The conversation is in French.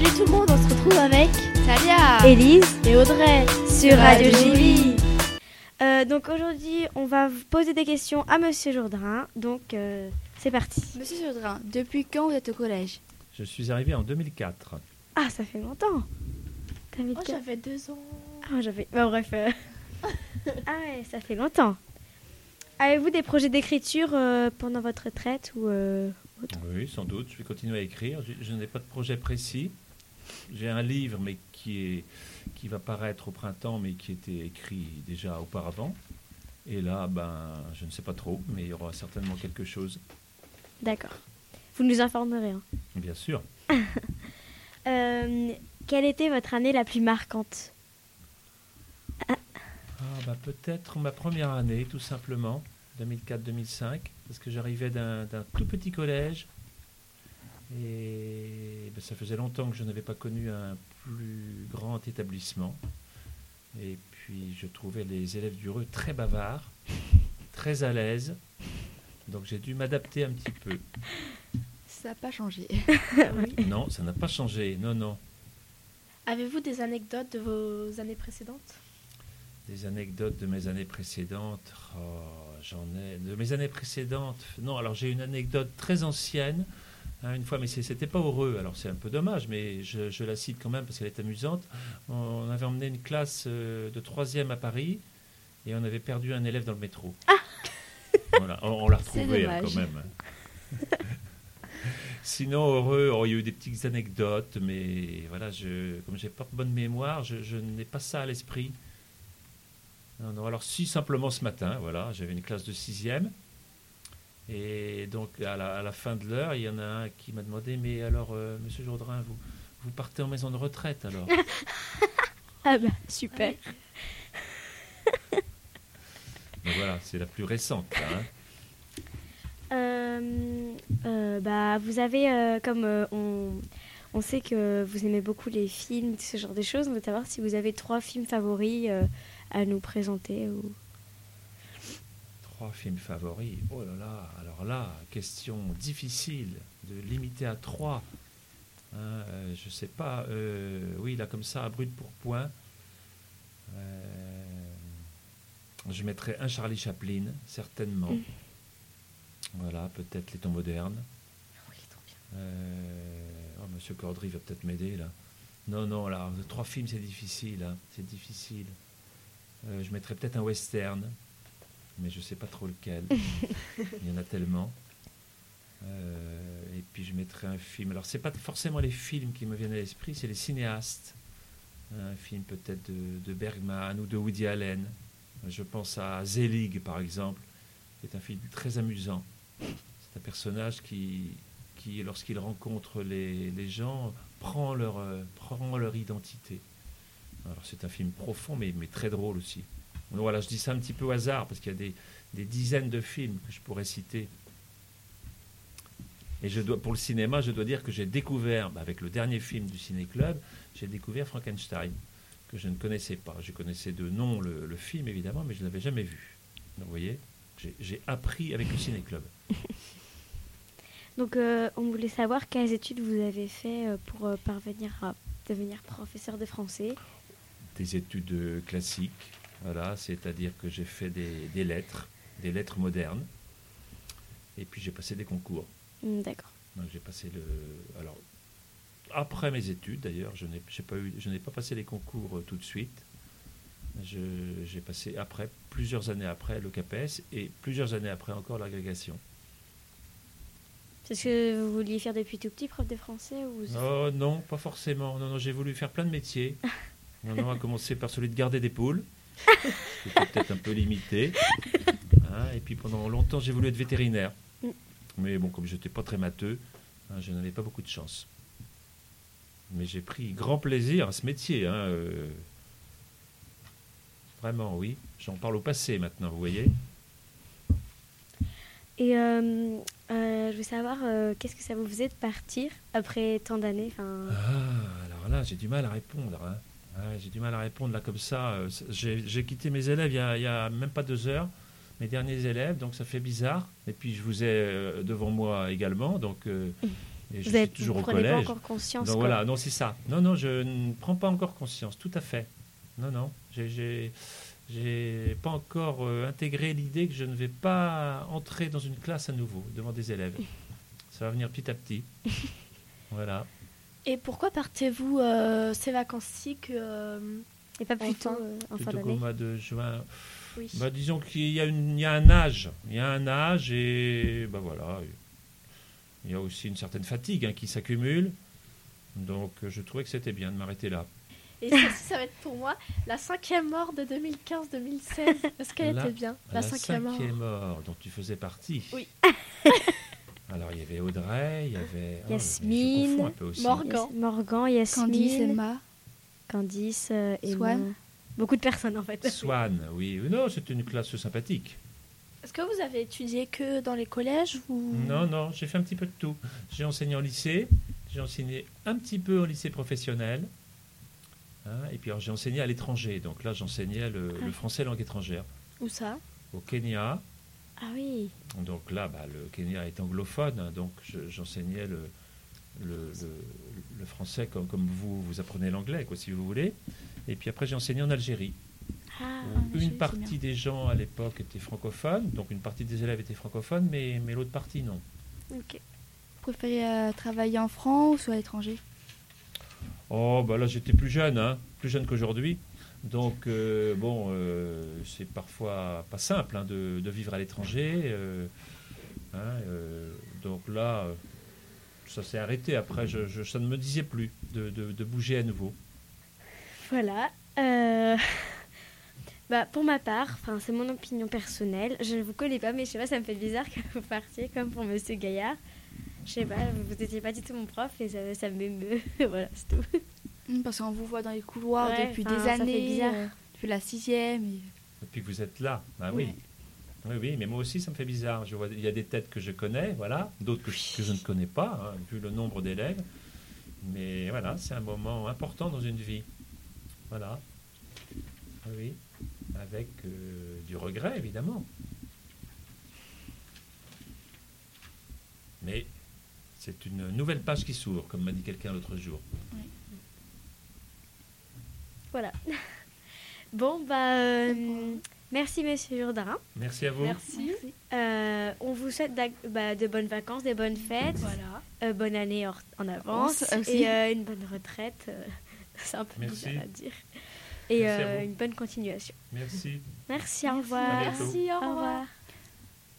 salut tout le monde, on se retrouve avec Talia Élise et Audrey sur Radio JV. Euh, donc aujourd'hui, on va vous poser des questions à Monsieur Jourdain. Donc euh, c'est parti. Monsieur Jourdain, depuis quand vous êtes au collège? Je suis arrivé en 2004. Ah, ça fait longtemps. Oh, j'avais deux ans. Ah, j'avais. Bah, bref. euh. ah ouais, ça fait longtemps. Avez-vous des projets d'écriture euh, pendant votre retraite ou euh, Oui, sans doute. Je vais continuer à écrire. Je, je n'ai pas de projet précis. J'ai un livre, mais qui, est, qui va paraître au printemps, mais qui était écrit déjà auparavant. Et là, ben, je ne sais pas trop, mais il y aura certainement quelque chose, D'accord. Vous nous informerez. hein. bien sûr. Euh, quelle était votre année la plus marquante? Ah, bah, peut-être ma première année, tout simplement, 2004-2005, parce que j'arrivais d'un tout petit collège. Et ça faisait longtemps que je n'avais pas connu un plus grand établissement. Et puis je trouvais les élèves du RE très bavards, très à l'aise. Donc j'ai dû m'adapter un petit peu. Ça n'a pas changé. Non, ça n'a pas changé. Non, non. Avez-vous des anecdotes de vos années précédentes? Des anecdotes de mes années précédentes? Oh, J'en ai. De mes années précédentes? Non, alors j'ai une anecdote très ancienne. Hein, une fois, mais c'était pas heureux. Alors c'est un peu dommage, mais je, je la cite quand même parce qu'elle est amusante. On, avait emmené une classe euh, de troisième à Paris et on avait perdu un élève dans le métro. voilà, on, on l'a retrouvé hein, quand même. Sinon, heureux, oh, il y a eu des petites anecdotes, mais voilà, je, comme j'ai pas bonne mémoire, je, je n'ai pas ça à l'esprit. Non, non, alors si simplement ce matin, voilà, j'avais une classe de sixième, et donc à la, à la fin de l'heure, il y en a un qui m'a demandé, mais alors, euh, Monsieur Jourdain, vous, vous partez en maison de retraite alors? Ah bah super. Donc voilà, c'est la plus récente. là, hein. Euh, euh, bah, vous avez, euh, comme on, on sait que vous aimez beaucoup les films, ce genre de choses, on veut savoir si vous avez trois films favoris à nous présenter. Ou... Trois films favoris. Oh là là, alors là, question difficile de limiter à trois. Hein, euh, je sais pas. euh, oui, là, comme ça, à brut pour point. Euh, je mettrais un Charlie Chaplin, certainement. Mm. Voilà, peut-être les temps modernes. Euh, oh, Monsieur Cordry va peut-être m'aider là. Non, non, là, trois films, c'est difficile. hein, C'est difficile. Je mettrais peut-être un western, mais je sais pas trop lequel. Il y en a tellement. Euh, et puis je mettrais un film. Alors, c'est pas forcément les films qui me viennent à l'esprit, c'est les cinéastes. Un film peut-être de, de Bergman ou de Woody Allen. Je pense à Zelig, par exemple, qui est un film très amusant. C'est un personnage qui, qui lorsqu'il rencontre les, les gens, prend leur, euh, prend leur identité. Alors c'est un film profond, mais, mais très drôle aussi. Voilà, je dis ça un petit peu au hasard, parce qu'il y a des, des dizaines de films que je pourrais citer. Et je dois, pour le cinéma, je dois dire que j'ai découvert, bah, avec le dernier film du Ciné Club, j'ai découvert Frankenstein, que je ne connaissais pas. Je connaissais de nom le, le film, évidemment, mais je ne l'avais jamais vu. Donc vous voyez, j'ai- appris avec le Ciné Club. Donc, euh, on voulait savoir quelles études vous avez fait euh, pour euh, parvenir à devenir professeur de français. des études classiques, voilà, c'est-à-dire que j'ai fait des, des lettres, des lettres modernes, et puis j'ai passé des concours. Hmm, D'accord. Donc j'ai passé le, alors après mes études d'ailleurs, je n'ai pas eu, je n'ai pas passé les concours euh, tout de suite. J'ai passé après, plusieurs années après, le CAPES et plusieurs années après encore l'agrégation. C'est ce que vous vouliez faire depuis tout petit, prof de français ou... Oh non, pas forcément. Non, non, j'ai voulu faire plein de métiers. Non, non, à commencer par celui de garder des poules. C'était peut-être un peu limité. Hein, et puis pendant longtemps, j'ai voulu être vétérinaire. Mais bon, comme je n'étais pas très matheux, hein, je n'avais pas beaucoup de chance. Mais j'ai pris grand plaisir à ce métier. hein, euh. Vraiment, oui. J'en parle au passé maintenant, vous voyez. Et euh, euh, je veux savoir, euh, qu'est-ce que ça vous faisait de partir après tant d'années Ah, alors là, j'ai du mal à répondre. hein. J'ai du mal à répondre là comme ça. Euh, J'ai quitté mes élèves il y, a, il y a même pas deux heures, mes derniers élèves, donc ça fait bizarre. Et puis je vous ai euh, devant moi également, donc euh, Et je vous suis toujours au collège. pas encore conscience. Donc voilà, non, c'est ça. Non, non, je ne prends pas encore conscience, tout à fait. Non, non, j'ai j'ai pas encore euh, intégré l'idée que je ne vais pas entrer dans une classe à nouveau devant des élèves. Ça va venir petit à petit. voilà. Et pourquoi partez-vous euh, ces vacances-ci que euh, et pas plutôt en fin d'année au mois de juin. Oui. Bah, disons qu'il y, a y a un âge, il y a un âge et bah voilà, il y a aussi une certaine fatigue hein, qui s'accumule. Donc je trouvais que c'était bien de m'arrêter là. Et ça, ça va être pour moi la cinquième mort de 2015-2016. Est-ce qu'elle était bien La, cinquième, mort. dont tu faisais partie? Oui. Alors il y avait Audrey, il y avait oh, Yasmine. Morgan, Morgan, Yasmine, Candice, Emma, Candice, euh, Swan. Beaucoup de personnes en fait. Swan, oui. Non, c'était une classe sympathique. Est-ce que vous avez étudié que dans les collèges ou... Non, non, j'ai fait un petit peu de tout. J'ai enseigné en lycée, j'ai enseigné un petit peu au lycée professionnel, hein, et puis j'ai enseigné à l'étranger. Donc là, j'enseignais le, ah. français langue étrangère. Où ça? Au Kenya. Ah oui. Donc là, bah, le Kenya est anglophone, hein, donc j'enseignais le, le, le, français comme, comme vous, vous apprenez l'anglais, quoi, si vous voulez. Et puis après, j'ai enseigné en Algérie. Ah, une partie des gens à l'époque étaient francophones, donc une partie des élèves étaient francophones, mais, mais l'autre partie non. Ok. Vous préférez euh, travailler en France ou à l'étranger? Oh, bah là j'étais plus jeune, hein, plus jeune qu'aujourd'hui. Donc, euh, bon, euh, c'est parfois pas simple hein, de, vivre à l'étranger. Hein, donc là, ça s'est arrêté. Après, je, ça ne me disait plus de bouger à nouveau. Voilà. Bah, pour ma part, c'est mon opinion personnelle. Je ne vous connais pas, mais je sais pas, ça me fait bizarre que vous partiez comme pour Monsieur Gaillard. Je sais pas, vous n'étiez pas du tout mon prof et ça, ça m'émeut. voilà, c'est tout. Hmm, parce qu'on vous voit dans les couloirs depuis des années, euh, depuis la sixième. Et... Depuis que vous êtes là, bah oui. Oui, oui, mais moi aussi, ça me fait bizarre. Je vois, il y a des têtes que je connais, voilà, d'autres que, je ne connais pas, hein, vu le nombre d'élèves. Mais voilà, c'est un moment important dans une vie. Voilà. Oui avec euh, du regret, évidemment. Mais c'est une nouvelle page qui s'ouvre, comme m'a dit quelqu'un l'autre jour. Voilà. Bon, bah, euh, merci, monsieur Jourdain. Merci à vous. Merci. Euh, on vous souhaite bah, de bonnes vacances, des bonnes fêtes. Voilà. bonne année en, avance. et une bonne retraite. C'est un peu bizarre à dire et euh, une bonne continuation. Merci. Merci, au revoir. Merci, au revoir.